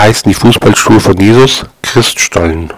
heißen die Fußballschuhe von Jesus? Christstollen.